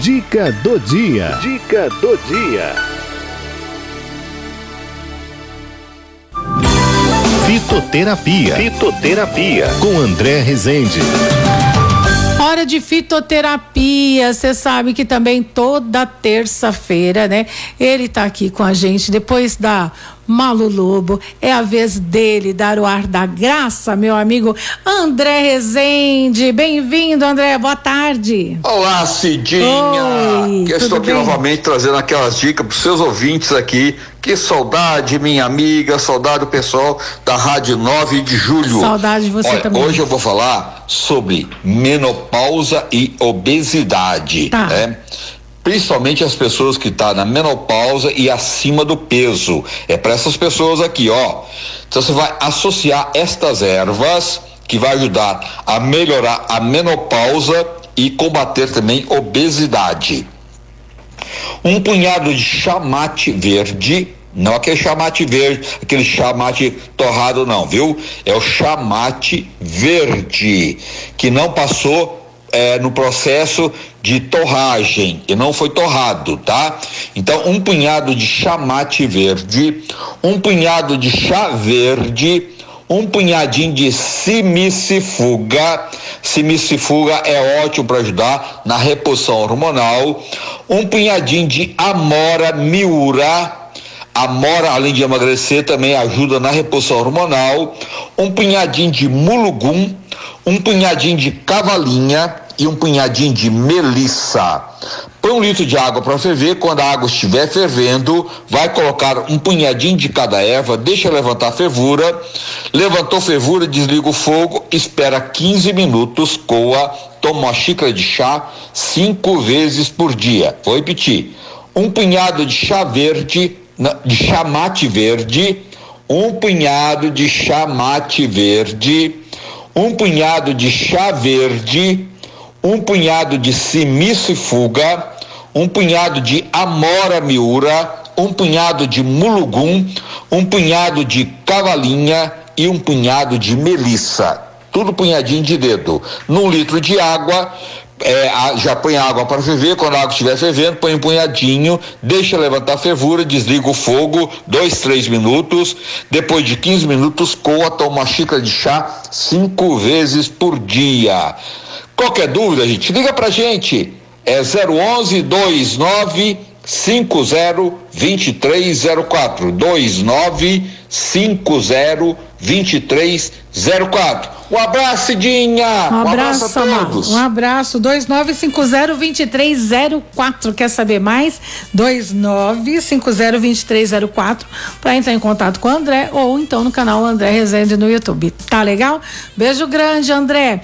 Dica do dia. Dica do dia. Fitoterapia. Fitoterapia. Com André Rezende. Hora de fitoterapia. Você sabe que também toda terça-feira, né? Ele tá aqui com a gente depois da Malu Lobo. É a vez dele dar o ar da graça, meu amigo André Rezende. Bem-vindo, André. Boa tarde. Olá, Cidinha. Oi, que estou aqui bem? novamente trazendo aquelas dicas para os seus ouvintes aqui. Que saudade, minha amiga, saudade do pessoal da Rádio 9 de Julho. Saudade de você Olha, também. Hoje eu vou falar sobre menopausa e obesidade. Tá. Né? Principalmente as pessoas que estão na menopausa e acima do peso. É para essas pessoas aqui, ó. Então você vai associar estas ervas que vai ajudar a melhorar a menopausa e combater também obesidade. Um punhado de chamate verde, não aquele chamate verde, aquele chamate torrado não, viu? É o chamate verde, que não passou é, no processo de torragem e não foi torrado, tá? Então, um punhado de chamate verde, um punhado de chá verde, um punhadinho de simicifuga. Simicifuga é ótimo para ajudar na reposição hormonal. Um punhadinho de amora miura. Amora, além de emagrecer, também ajuda na reposição hormonal. Um punhadinho de mulugum, um punhadinho de cavalinha e um punhadinho de melissa. Põe um litro de água para ferver. Quando a água estiver fervendo, vai colocar um punhadinho de cada erva, deixa levantar a fervura. Levantou fervura, desliga o fogo, espera 15 minutos, coa, toma uma xícara de chá cinco vezes por dia. Vou repetir: um punhado de chá verde, de chamate verde, um punhado de chamate verde, um punhado de chá verde, um punhado de simicifuga, um punhado de amora miura, um punhado de mulugum, um punhado de cavalinha e um punhado de melissa. Tudo punhadinho de dedo. Num litro de água, é, já põe água para ferver, quando a água estiver fervendo, põe um punhadinho, deixa levantar a fervura, desliga o fogo, dois, três minutos, depois de 15 minutos, coa, toma uma xícara de chá cinco vezes por dia. Qualquer dúvida, gente, liga pra gente, é 011 29 50 2304 29 50 2304 Um abraço, Cidinha! Um abraço, a todos! Um abraço. 2950-2304. Quer saber mais? 2950-2304 para entrar em contato com o André ou então no canal André Rezende no YouTube. Tá legal? Beijo grande, André.